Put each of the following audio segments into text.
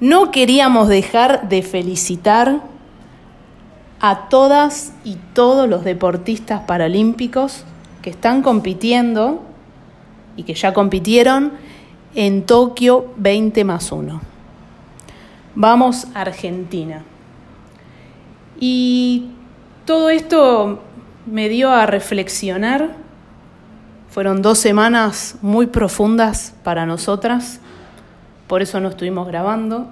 no queríamos dejar de felicitar a todas y todos los deportistas paralímpicos que están compitiendo y que ya compitieron en Tokio 20 más 1. Vamos a Argentina. Y todo esto me dio a reflexionar. Fueron dos semanas muy profundas para nosotras, por eso no estuvimos grabando.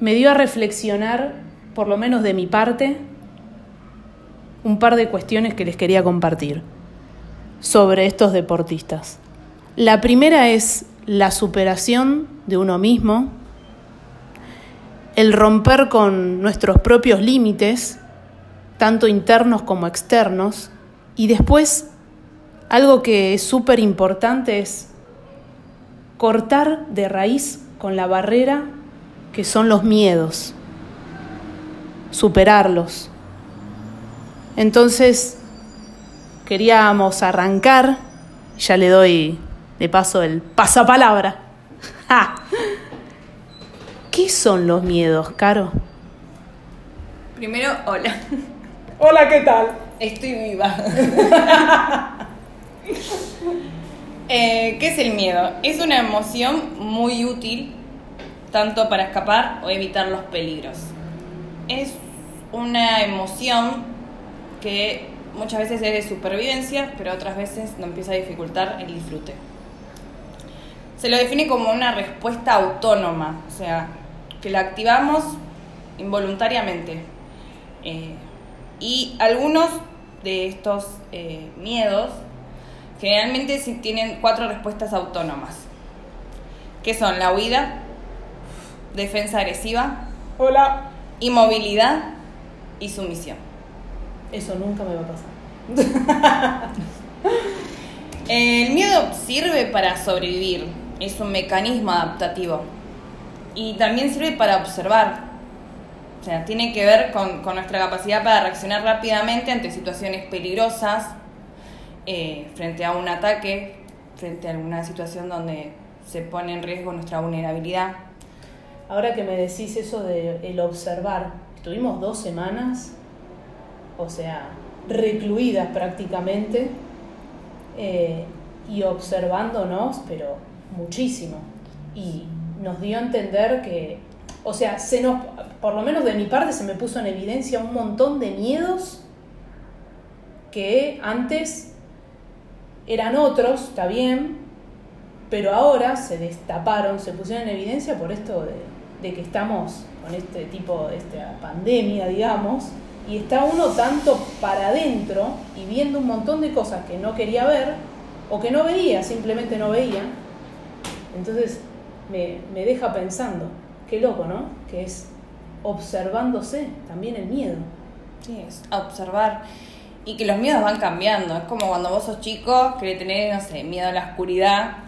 Me dio a reflexionar, por lo menos de mi parte, un par de cuestiones que les quería compartir sobre estos deportistas. La primera es la superación de uno mismo, el romper con nuestros propios límites, tanto internos como externos, y después algo que es súper importante es cortar de raíz con la barrera que son los miedos, superarlos. Entonces, queríamos arrancar, ya le doy de paso el pasapalabra. ¿Qué son los miedos, Caro? Primero, hola. Hola, ¿qué tal? Estoy viva. Eh, ¿Qué es el miedo? Es una emoción muy útil tanto para escapar o evitar los peligros. Es una emoción que muchas veces es de supervivencia, pero otras veces nos empieza a dificultar el disfrute. Se lo define como una respuesta autónoma, o sea, que la activamos involuntariamente. Eh, y algunos de estos eh, miedos generalmente tienen cuatro respuestas autónomas, que son la huida, defensa agresiva, Hola. inmovilidad y sumisión. Eso nunca me va a pasar. El miedo sirve para sobrevivir, es un mecanismo adaptativo y también sirve para observar. O sea, tiene que ver con, nuestra capacidad para reaccionar rápidamente ante situaciones peligrosas, eh, frente a un ataque, frente a alguna situación donde se pone en riesgo nuestra vulnerabilidad. Ahora que me decís eso de el observar, estuvimos dos semanas, o sea, recluidas prácticamente eh, y observándonos, pero muchísimo. Y nos dio a entender que, o sea, se nos, por lo menos de mi parte, se me puso en evidencia un montón de miedos que antes eran otros, está bien, pero ahora se destaparon, se pusieron en evidencia por esto de, de que estamos con este tipo, esta pandemia, digamos, y está uno tanto para adentro y viendo un montón de cosas que no quería ver o que no veía, simplemente no veía. Entonces me, me deja pensando, qué loco, ¿no? Que es observándose también el miedo. Sí, es observar. Y que los miedos van cambiando. Es como cuando vos sos chico, que tenés, no sé, miedo a la oscuridad.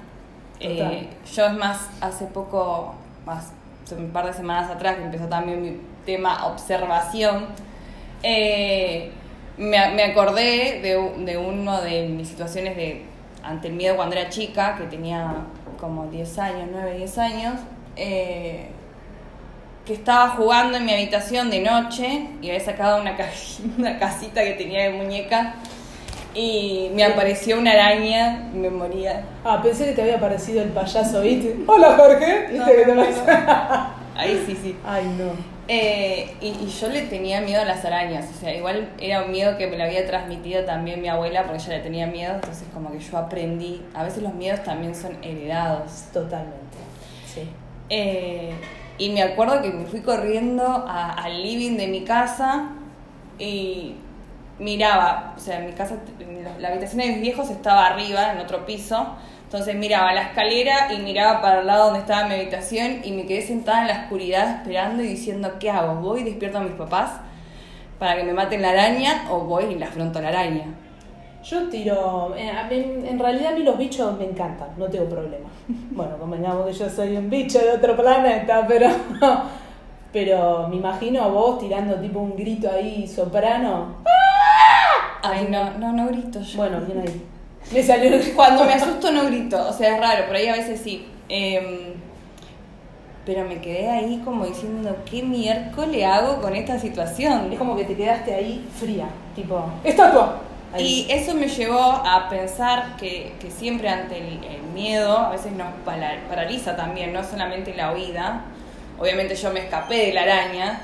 Eh, yo es más, hace poco, más, un par de semanas atrás, que empezó también mi tema observación eh, me, me, acordé de, de una de mis situaciones de ante el miedo cuando era chica, que tenía como 10 años, 9, 10 años, eh, que estaba jugando en mi habitación de noche y había sacado una, una casita que tenía de muñeca y me apareció una araña y me moría. Ah, pensé que te había aparecido el payaso, ¿viste? Hola Jorge, ¿viste que te Ahí sí, sí. Ay, no. Eh, y, yo le tenía miedo a las arañas, o sea, igual era un miedo que me lo había transmitido también mi abuela porque ella le tenía miedo, entonces como que yo aprendí, a veces los miedos también son heredados. Totalmente, sí. Eh, y me acuerdo que me fui corriendo al living de mi casa y miraba, o sea, mi casa, la habitación de mis viejos estaba arriba, en otro piso, entonces miraba la escalera y miraba para el lado donde estaba mi habitación y me quedé sentada en la oscuridad esperando y diciendo, ¿qué hago? ¿Voy y despierto a mis papás para que me maten la araña o voy y la afronto la araña? Yo tiro, eh, en, realidad a mí los bichos me encantan, no tengo problema. Bueno, convengamos que yo soy un bicho de otro planeta, pero, pero me imagino a vos tirando tipo un grito ahí soprano. Ay, no, no, no grito yo. Bueno, bien ahí. Me salió... Cuando me asusto no grito, o sea, es raro, por ahí a veces sí. Em, pero me quedé ahí como diciendo, ¿qué miércoles hago con esta situación? Es como que te quedaste ahí fría, tipo, estatua. Y eso me llevó a pensar que, que siempre ante el, miedo a veces nos paraliza también, no solamente la huida. Obviamente yo me escapé de la araña,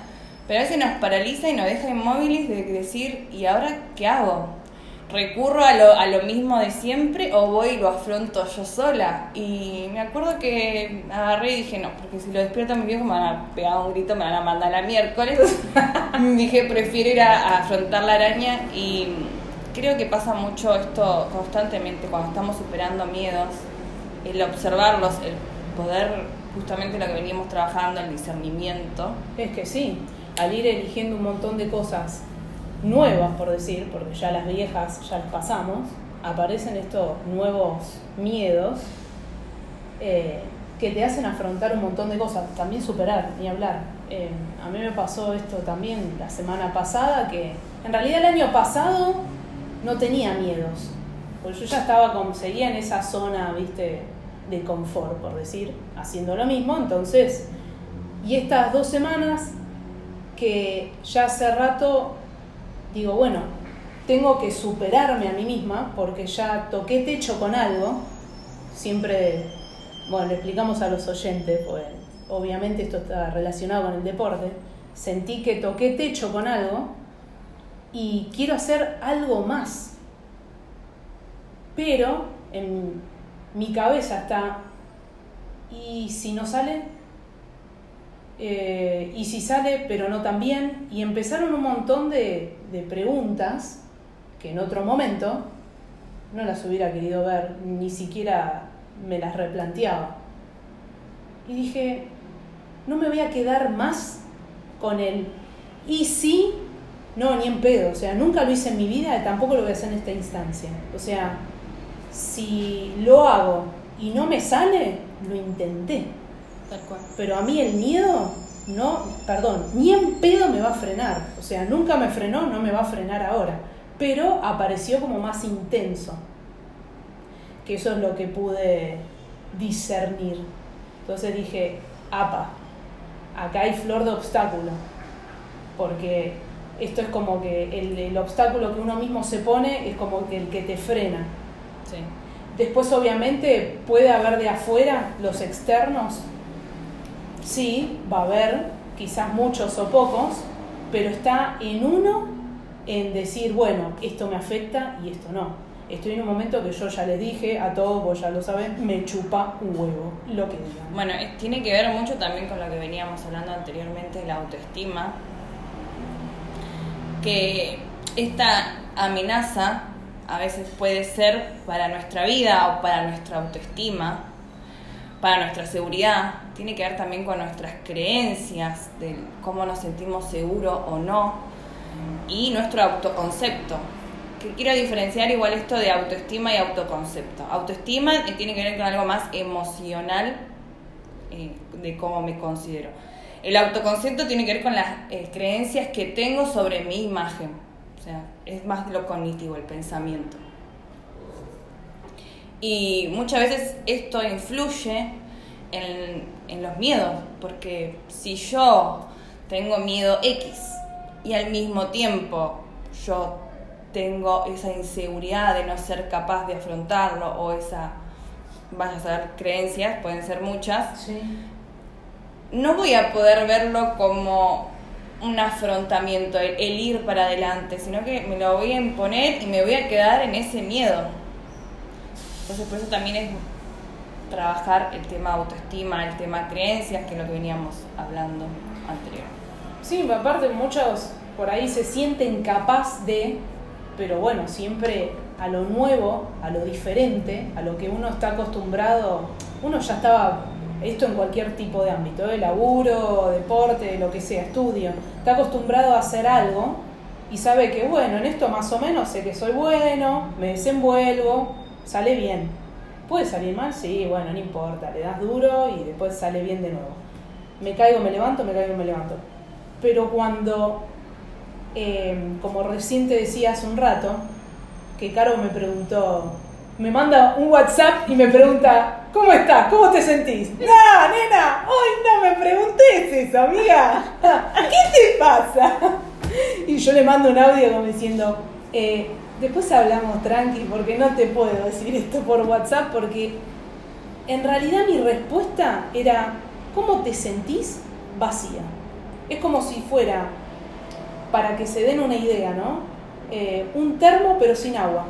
pero a veces nos paraliza y nos deja inmóviles de decir, ¿y ahora qué hago? ¿Recurro a lo, a lo mismo de siempre o voy y lo afronto yo sola? Y me acuerdo que agarré y dije, no, porque si lo despierto a mi viejo me van a pegar un grito, me van a mandar a miércoles. dije, prefiero ir a afrontar la araña y creo que pasa mucho esto constantemente cuando estamos superando miedos, el observarlos, el poder, justamente lo que venimos trabajando, el discernimiento. Es que sí, al ir eligiendo un montón de cosas nuevas, por decir, porque ya las viejas ya las pasamos, aparecen estos nuevos miedos eh, que te hacen afrontar un montón de cosas, también superar, ni hablar. Eh, a mí me pasó esto también la semana pasada, que en realidad el año pasado no tenía miedos, porque yo ya estaba como, seguía en esa zona, viste, de confort, por decir, haciendo lo mismo, entonces, y estas dos semanas que ya hace rato digo, bueno, tengo que superarme a mí misma porque ya toqué techo con algo, siempre, bueno, le explicamos a los oyentes, pues obviamente esto está relacionado con el deporte, sentí que toqué techo con algo y quiero hacer algo más. Pero en mi cabeza está, ¿y si no sale? Eh, ¿Y si sale pero no tan bien? Y empezaron un montón de, de preguntas que en otro momento no las hubiera querido ver, ni siquiera me las replanteaba. Y dije, no me voy a quedar más con el y si no, ni en pedo. O sea, nunca lo hice en mi vida y tampoco lo voy a hacer en esta instancia. O sea, si lo hago y no me sale, lo intenté. Tal cual. Pero a mí el miedo, no, perdón, ni en pedo me va a frenar. O sea, nunca me frenó, no me va a frenar ahora. Pero apareció como más intenso. Que eso es lo que pude discernir. Entonces dije, apa, acá hay flor de obstáculo. Porque esto es como que el, obstáculo que uno mismo se pone es como que el que te frena. Después obviamente puede haber de afuera los externos, sí, va a haber, quizás muchos o pocos, pero está en uno en decir, bueno, esto me afecta y esto no. Estoy en un momento que yo ya les dije a todos, vos ya lo saben, me chupa un huevo, lo que digan. Bueno, tiene que ver mucho también con lo que veníamos hablando anteriormente de la autoestima, que esta amenaza a veces puede ser para nuestra vida o para nuestra autoestima, para nuestra seguridad, tiene que ver también con nuestras creencias de cómo nos sentimos seguros o no y nuestro autoconcepto. Que quiero diferenciar igual esto de autoestima y autoconcepto. Autoestima tiene que ver con algo más emocional eh, de cómo me considero el autoconcepto tiene que ver con las eh, creencias que tengo sobre mi imagen. O sea, es más lo cognitivo, el pensamiento. Y muchas veces esto influye en, los miedos, porque si yo tengo miedo X y al mismo tiempo yo tengo esa inseguridad de no ser capaz de afrontarlo o esa, vas a saber, creencias, pueden ser muchas, sí no voy a poder verlo como un afrontamiento, el, ir para adelante, sino que me lo voy a imponer y me voy a quedar en ese miedo. Entonces por eso también es trabajar el tema autoestima, el tema creencias, que es lo que veníamos hablando anterior. Sí, aparte muchos por ahí se sienten capaz de, pero bueno, siempre a lo nuevo, a lo diferente, a lo que uno está acostumbrado, uno ya estaba esto en cualquier tipo de ámbito, de ¿eh? laburo, deporte, lo que sea, estudio, está acostumbrado a hacer algo y sabe que, bueno, en esto más o menos sé que soy bueno, me desenvuelvo, sale bien. ¿Puede salir mal? Sí, bueno, no importa, le das duro y después sale bien de nuevo. Me caigo, me levanto, me caigo, me levanto. Pero cuando, em, como recién te decía hace un rato, que Caro me preguntó, me manda un WhatsApp y me pregunta, ¿Cómo estás? ¿Cómo te sentís? No, nena, hoy no me es eso, amiga? ¿Qué te pasa? Y yo le mando un audio diciendo, eh, después hablamos tranqui, porque no te puedo decir esto por WhatsApp, porque en realidad mi respuesta era, ¿cómo te sentís vacía? Es como si fuera, para que se den una idea, ¿no? Eh, un termo pero sin agua.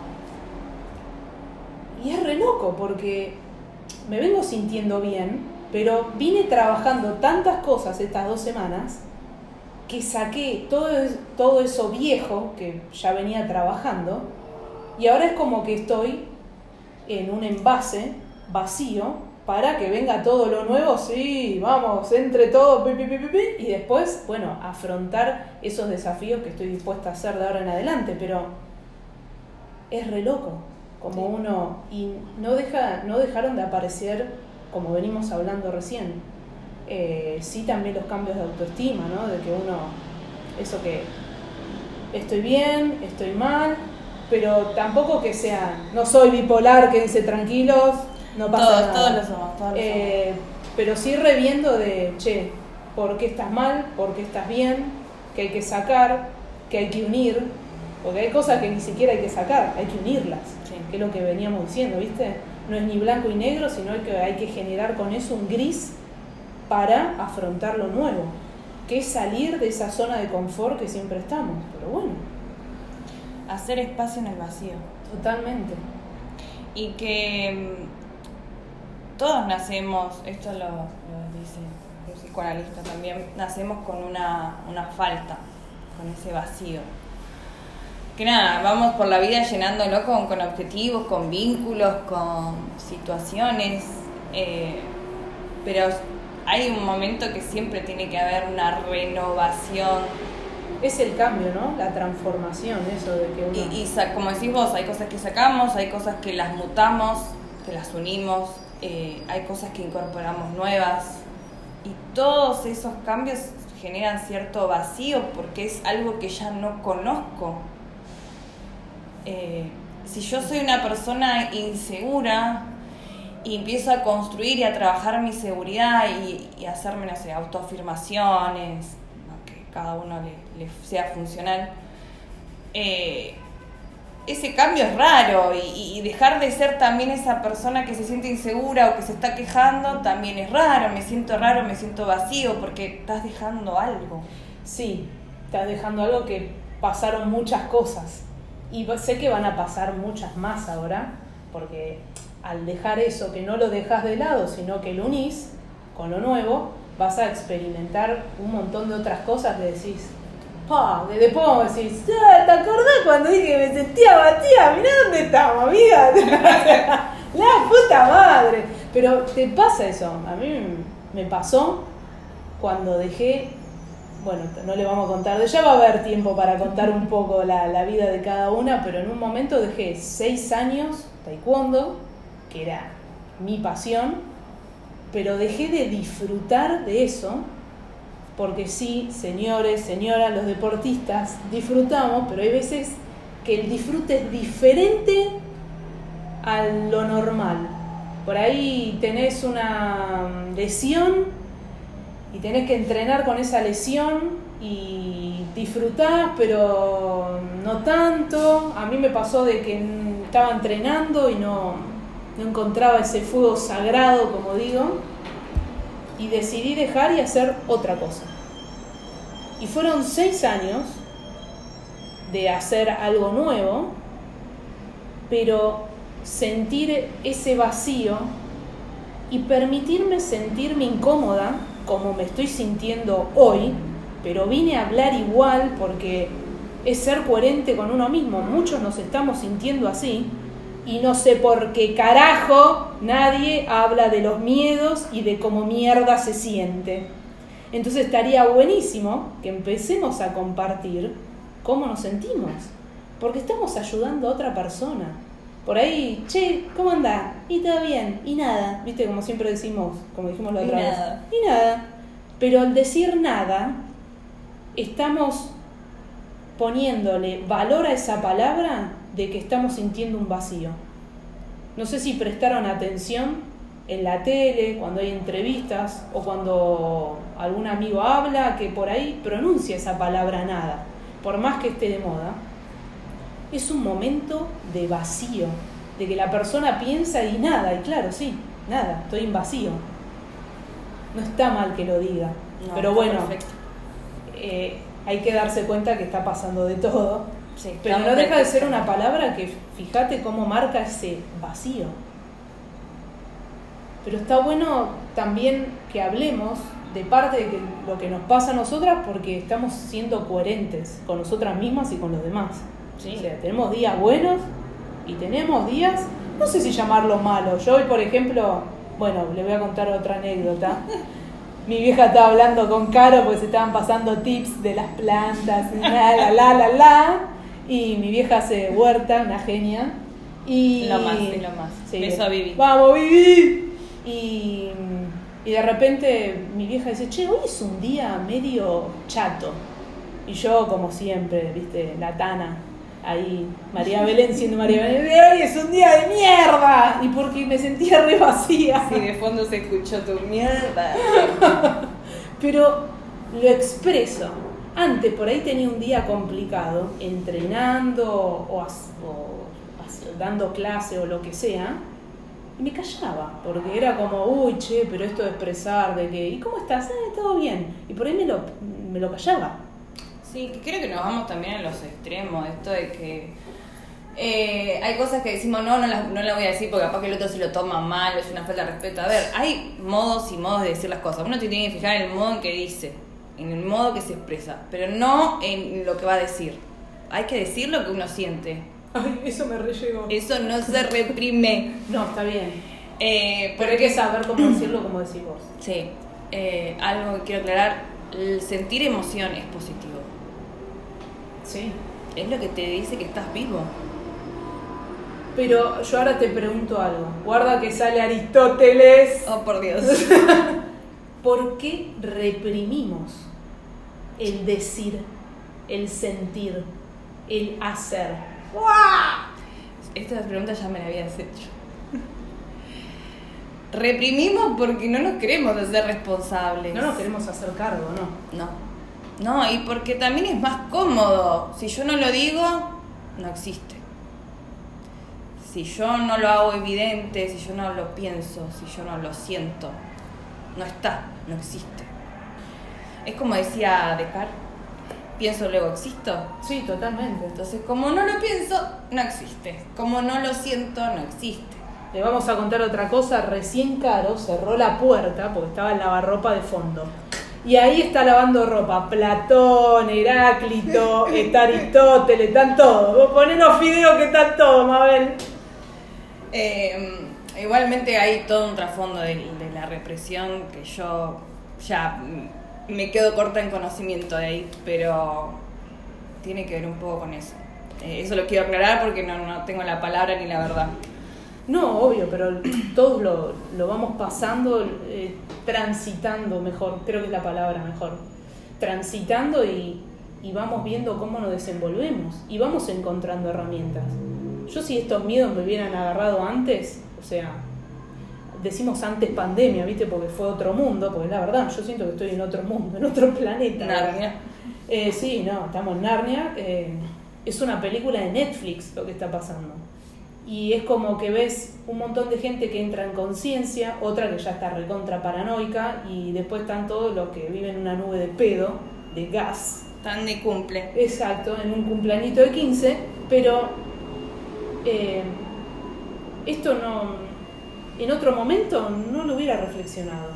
Y es re loco porque me vengo sintiendo bien, pero vine trabajando tantas cosas estas dos semanas que saqué todo, todo eso viejo que ya venía trabajando y ahora es como que estoy en un envase vacío para que venga todo lo nuevo, sí, vamos, entre todo, y después, bueno, afrontar esos desafíos que estoy dispuesta a hacer de ahora en adelante, pero es re loco, como uno, y no, deja, no dejaron de aparecer, como venimos hablando recién, eh, sí también los cambios de autoestima, ¿no? De que uno, eso que estoy bien, estoy mal, pero tampoco que sea, no soy bipolar, quédense tranquilos, no pasa todos, nada. Todos lo somos, todos lo Eh, pero sí reviendo de, che, ¿por qué estás mal? ¿Por qué estás bien? Que hay que sacar, que hay que unir, porque hay cosas que ni siquiera hay que sacar, hay que unirlas. Que es lo que veníamos diciendo, ¿viste? No es ni blanco y negro, sino que hay que generar con eso un gris para afrontar lo nuevo, que es salir de esa zona de confort que siempre estamos, pero bueno, Hacer espacio en el vacío. totalmente. Y que mm, todos nacemos, esto lo, lo dice un psicoanalista también, nacemos con una, una falta, con ese vacío. Que nada, vamos por la vida llenándolo con, con objetivos, con vínculos, con situaciones, eh, pero hay un momento que siempre tiene que haber una renovación Es el cambio, ¿no? La transformación, eso de que uno... Y, y como decís vos, hay cosas que sacamos, hay cosas que las mutamos, que las unimos, eh, hay cosas que incorporamos nuevas. Y todos esos cambios generan cierto vacío porque es algo que ya no conozco. Eh, si yo soy una persona insegura y empiezo a construir y a trabajar mi seguridad y, hacerme, no sé, autoafirmaciones, que cada uno le, sea funcional, eh, ese cambio es raro y dejar de ser también esa persona que se siente insegura o que se está quejando también es raro, me siento raro, me siento vacío porque estás dejando algo. Sí, estás dejando algo que pasaron muchas cosas. Y sé que van a pasar muchas más ahora, porque al dejar eso, que no lo dejas de lado, sino que lo unís con lo nuevo, vas a experimentar un montón de otras cosas que decís, pa, vamos a decir, "Ah, ¿te acordás cuando dije que me sentía batida? Mirá dónde estamos, amiga. La puta madre. Pero te pasa eso, a mí me pasó cuando dejé bueno, no le vamos a contar, ya va a haber tiempo para contar un poco la, la vida de cada una, pero en un momento dejé seis años taekwondo, que era mi pasión, pero dejé de disfrutar de eso, porque sí, señores, señoras, los deportistas disfrutamos, pero hay veces que el disfrute es diferente a lo normal. Por ahí tenés una lesión y tenés que entrenar con esa lesión y disfrutás, pero no tanto. A mí me pasó de que estaba entrenando y no, no encontraba ese fuego sagrado, como digo, y decidí dejar y hacer otra cosa. Y fueron seis años de hacer algo nuevo, pero sentir ese vacío y permitirme sentirme incómoda como me estoy sintiendo hoy, pero vine a hablar igual porque es ser coherente con uno mismo. Muchos nos estamos sintiendo así y no sé por qué carajo nadie habla de los miedos y de cómo mierda se siente. Entonces estaría buenísimo que empecemos a compartir cómo nos sentimos, porque estamos ayudando a otra persona. Por ahí, che, ¿cómo anda? Y todo bien, y nada, viste, como siempre decimos, como dijimos la Y otra vez. nada. Y nada. Pero al decir nada, estamos poniéndole valor a esa palabra de que estamos sintiendo un vacío. No sé si prestaron atención en la tele, cuando hay entrevistas o cuando algún amigo habla que por ahí pronuncia esa palabra nada, por más que esté de moda, es un momento de vacío, de que la persona piensa y nada, y claro, sí, nada, estoy en vacío. No está mal que lo diga, No, pero bueno, eh, hay que darse cuenta que está pasando de todo. Sí, Pero no deja de ser una palabra que fíjate cómo marca ese vacío. Pero está bueno también que hablemos de parte de lo que nos pasa a nosotras porque estamos siendo coherentes con nosotras mismas y con los demás. Sí. O sea, tenemos días buenos y tenemos días, no sé si llamarlos malos. Yo hoy, por ejemplo, bueno, le voy a contar otra anécdota. Mi vieja estaba hablando con Caro porque se estaban pasando tips de las plantas y la, la, la, la, la. Y mi vieja hace huerta, una genia. Y, Lo más, sí, lo más. Beso a Vivi. Vamos, Vivi. Y, y de repente mi vieja dice, che, hoy es un día medio chato. Y yo, como siempre, viste, la tana, ahí, María Belén siendo María Belén, hoy es un día de mierda. Y porque me sentía re vacía. Sí, de fondo se escuchó tu mierda. Pero lo expreso. Antes por ahí tenía un día complicado, entrenando o, as- o as- dando clase o lo que sea, y me callaba, porque era como, uy, che, pero esto de expresar, de que, ¿y cómo estás? "Eh, todo bien. Y por ahí me lo, me lo callaba. Sí, que creo que nos vamos también a los extremos, esto de que eh, hay cosas que decimos, no, no las no la voy a decir porque capaz que el otro se lo toma mal, es una falta de respeto. A ver, hay modos y modos de decir las cosas. Uno tiene que fijar en el modo en que dice, en el modo que se expresa, pero no en lo que va a decir. Hay que decir lo que uno siente. Ay, eso me re llegó. Eso no se reprime. No, está bien. Eh, Pero hay que saber cómo decirlo como decís vos. Sí, eh, algo que quiero aclarar, el sentir emoción es positivo. Sí. Es lo que te dice que estás vivo. Pero yo ahora te pregunto algo. Guarda que sale Aristóteles. Oh, por Dios. ¿Por qué reprimimos el decir, el sentir, el hacer? Esta pregunta ya me la habías hecho. Reprimimos porque no nos queremos hacer responsables. No nos queremos hacer cargo, ¿no? No. No, y porque también es más cómodo. Si yo no lo digo, no existe. Si yo no lo hago evidente, si yo no lo pienso, si yo no lo siento, no está, no existe. Es como decía Descartes, pienso luego existo. Sí, totalmente. Entonces, como no lo pienso, no existe. Como no lo siento, no existe. Le vamos a contar otra cosa. Recién Caro cerró la puerta porque estaba el lavarropa de fondo. Y ahí está lavando ropa. Platón, Heráclito, está Aristóteles, están todos. Vos poné los fideos que están todos, Mabel. Eh, igualmente hay todo un trasfondo de, de la represión que yo ya mm, me quedo corta en conocimiento de ahí, pero tiene que ver un poco con eso. Eh, eso lo quiero aclarar porque no, no tengo la palabra ni la verdad. No, obvio, pero todos lo, lo vamos pasando, eh, transitando mejor, creo que es la palabra mejor. Transitando y, y vamos viendo cómo nos desenvolvemos y vamos encontrando herramientas. Yo si estos miedos me hubieran agarrado antes, o sea, decimos antes pandemia, ¿viste? Porque fue otro mundo, porque la verdad, yo siento que estoy en otro mundo, en otro planeta. Narnia. Eh, sí, no, estamos en Narnia. eh, es una película de Netflix lo que está pasando. Y es como que ves un montón de gente que entra en conciencia, otra que ya está recontra paranoica, y después están todos los que viven en una nube de pedo, de gas. Tan de cumple. Exacto, en un cumpleañito de 15, pero eh, esto no. En otro momento no lo hubiera reflexionado.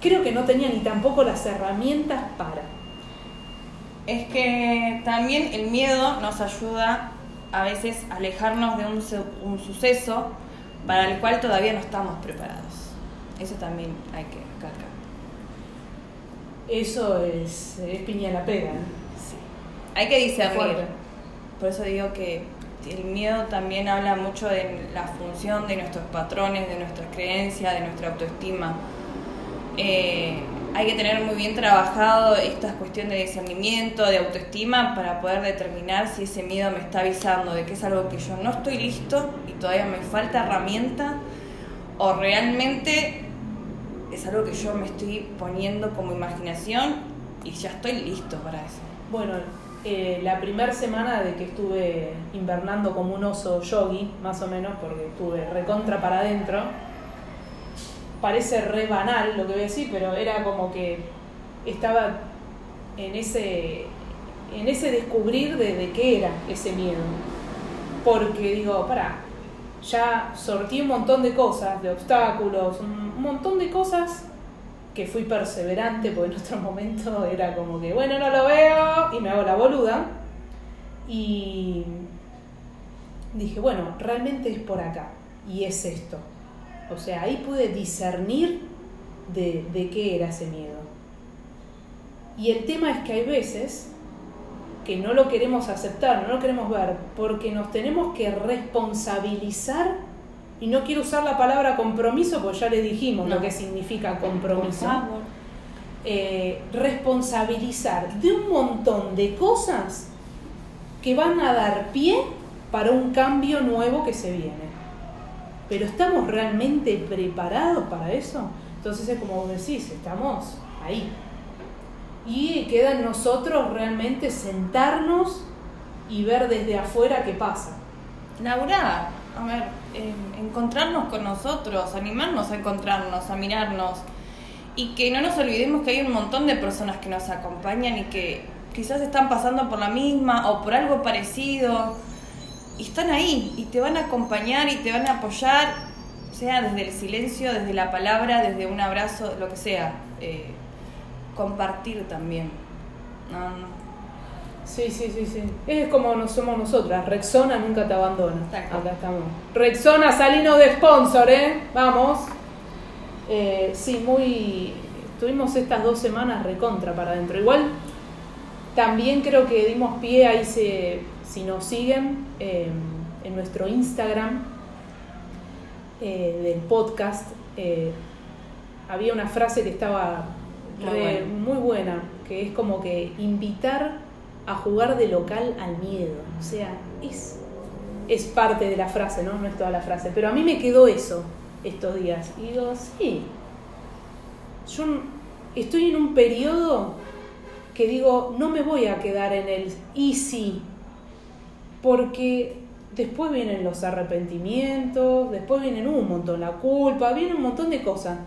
Creo que no tenía ni tampoco las herramientas para. Es que también el miedo nos ayuda a veces alejarnos de un, un suceso para el cual todavía no estamos preparados. Eso también hay que recalcar. Eso es, es piña la pega. Sí. Hay que discernir. Por eso digo que el miedo también habla mucho de la función de nuestros patrones, de nuestras creencias, de nuestra autoestima. Eh, hay que tener muy bien trabajado esta cuestión de discernimiento, de autoestima, para poder determinar si ese miedo me está avisando de que es algo que yo no estoy listo y todavía me falta herramienta, o realmente es algo que yo me estoy poniendo como imaginación y ya estoy listo para eso. Bueno, eh, la primera semana de que estuve invernando como un oso yogi, más o menos, porque estuve recontra para adentro, parece re banal lo que voy a decir, pero era como que estaba en ese, en ese descubrir de, qué era ese miedo. Porque digo, para, ya sortí un montón de cosas, de obstáculos, un montón de cosas que fui perseverante, porque en otro momento era como que, bueno, no lo veo y me hago la boluda. Y dije, bueno, realmente es por acá y es esto. O sea, ahí pude discernir de, de qué era ese miedo. Y el tema es que hay veces que no lo queremos aceptar, no lo queremos ver, porque nos tenemos que responsabilizar, y no quiero usar la palabra compromiso, porque ya le dijimos lo que significa compromiso, eh, responsabilizar de un montón de cosas que van a dar pie para un cambio nuevo que se viene. Pero ¿estamos realmente preparados para eso? Entonces es como vos decís, estamos ahí, y queda en nosotros realmente sentarnos y ver desde afuera qué pasa. Laura, a ver, encontrarnos con nosotros, animarnos a encontrarnos, a mirarnos y que no nos olvidemos que hay un montón de personas que nos acompañan y que quizás están pasando por la misma o por algo parecido y están ahí y te van a acompañar y te van a apoyar, sea desde el silencio, desde la palabra, desde un abrazo, lo que sea. Eh, compartir también. Sí, sí, sí, sí. Es como no somos nosotras. Rexona nunca te abandona. Acá estamos. Rexona, salino de sponsor, ¿eh? Vamos. Eh, sí, muy. Tuvimos estas dos semanas recontra para adentro. Igual, también creo que dimos pie ahí, se, si nos siguen eh, en nuestro Instagram eh, del podcast, había una frase que estaba muy, buena, que es como que invitar a jugar de local al miedo. O sea, es, es parte de la frase, ¿no? No es toda la frase. Pero a mí me quedó eso estos días. Y digo, sí, yo estoy en un periodo que digo, no me voy a quedar en el easy, porque después vienen los arrepentimientos, después vienen un montón la culpa, viene un montón de cosas.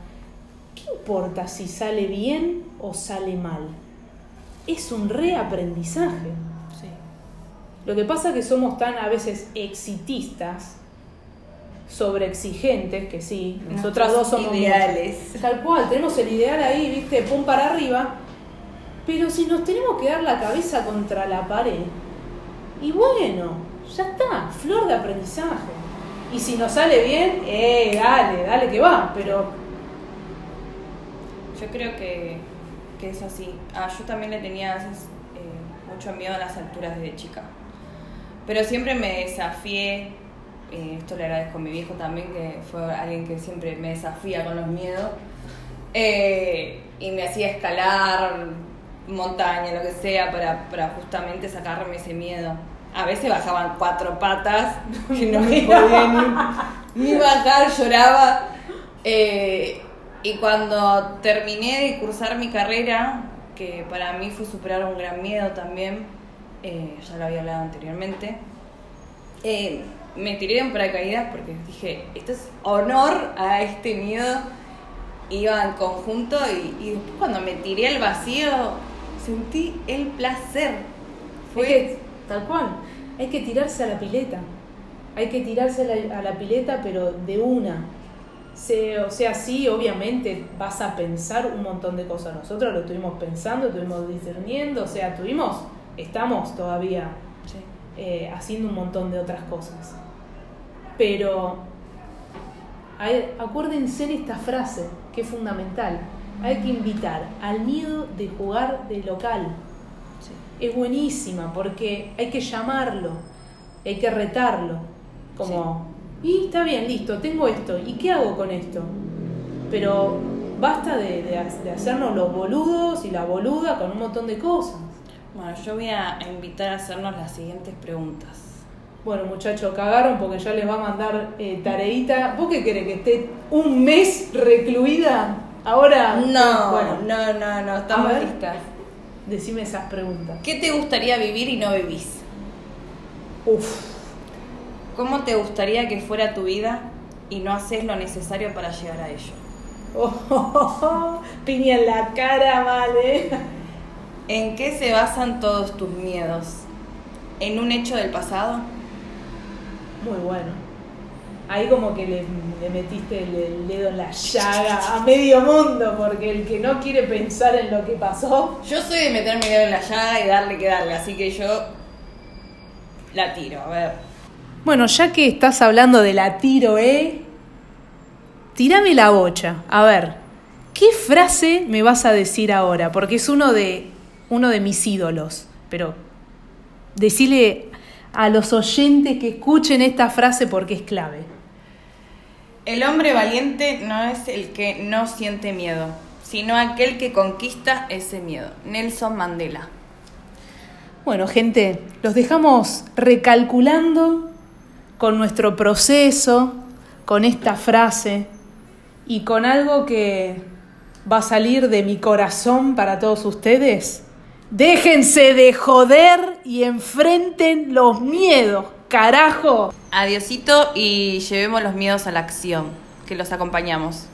¿qué importa si sale bien o sale mal? Es un reaprendizaje. Sí. Lo que pasa es que somos tan a veces exitistas, sobreexigentes, que sí, nosotras dos somos ideales. tal cual, tenemos el ideal ahí, viste, pum para arriba, pero si nos tenemos que dar la cabeza contra la pared, y bueno, ya está, flor de aprendizaje. Y si nos sale bien, eh, dale, dale que va, pero yo creo que, es así. Ah, yo también le tenía eh, mucho miedo a las alturas desde chica. Pero siempre me desafié, eh, esto le agradezco a mi viejo también, que fue alguien que siempre me desafía con los miedos, eh, y me hacía escalar montaña, lo que sea, para, para justamente sacarme ese miedo. A veces bajaban cuatro patas, que no me podía ni, bajar, lloraba. Y cuando terminé de cursar mi carrera, que para mí fue superar un gran miedo también, eh, ya lo había hablado anteriormente, eh, me tiré en paracaídas porque dije, esto es honor a este miedo. Iba en conjunto y, y después cuando me tiré al vacío sentí el placer. Fue tal cual. Hay que tirarse a la pileta. Hay que tirarse a la, a la pileta, pero de una o sea, sí, obviamente vas a pensar un montón de cosas. Nosotros lo estuvimos pensando, estuvimos discerniendo, o sea, tuvimos, estamos todavía eh, haciendo un montón de otras cosas. Pero acuérdense en esta frase, que es fundamental. Hay que invitar al miedo de jugar de local. Es buenísima porque hay que llamarlo, hay que retarlo. Como y está bien, listo, tengo esto. ¿Y qué hago con esto? Pero basta de, hacernos los boludos y la boluda con un montón de cosas. Bueno, yo voy a invitar a hacernos las siguientes preguntas. Bueno, muchachos, cagaron porque ya les va a mandar eh, tareita. ¿Vos qué querés que esté un mes recluida? Ahora. No, bueno, no, no, no, estamos ver. listas. decime esas preguntas. ¿Qué te gustaría vivir y no vivís? Uf. ¿Cómo te gustaría que fuera tu vida y no haces lo necesario para llegar a ello? Oh, piña en la cara, vale. ¿En qué se basan todos tus miedos? ¿En un hecho del pasado? Muy bueno. Ahí como que le, le metiste el, el dedo en la llaga a medio mundo, porque el que no quiere pensar en lo que pasó, Yo soy de meter mi dedo en la llaga y darle que darle, así que yo la tiro, a ver. Bueno, ya que estás hablando de la tiro, ¿eh? Tírame la bocha. A ver, ¿qué frase me vas a decir ahora? Porque es uno de, uno de mis ídolos. Pero decile a los oyentes que escuchen esta frase porque es clave. El hombre valiente no es el que no siente miedo, sino aquel que conquista ese miedo. Nelson Mandela. Bueno, gente, los dejamos recalculando con nuestro proceso, con esta frase y con algo que va a salir de mi corazón para todos ustedes. Déjense de joder y enfrenten los miedos, carajo. Adiosito y llevemos los miedos a la acción, que los acompañamos.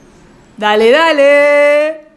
Dale, dale.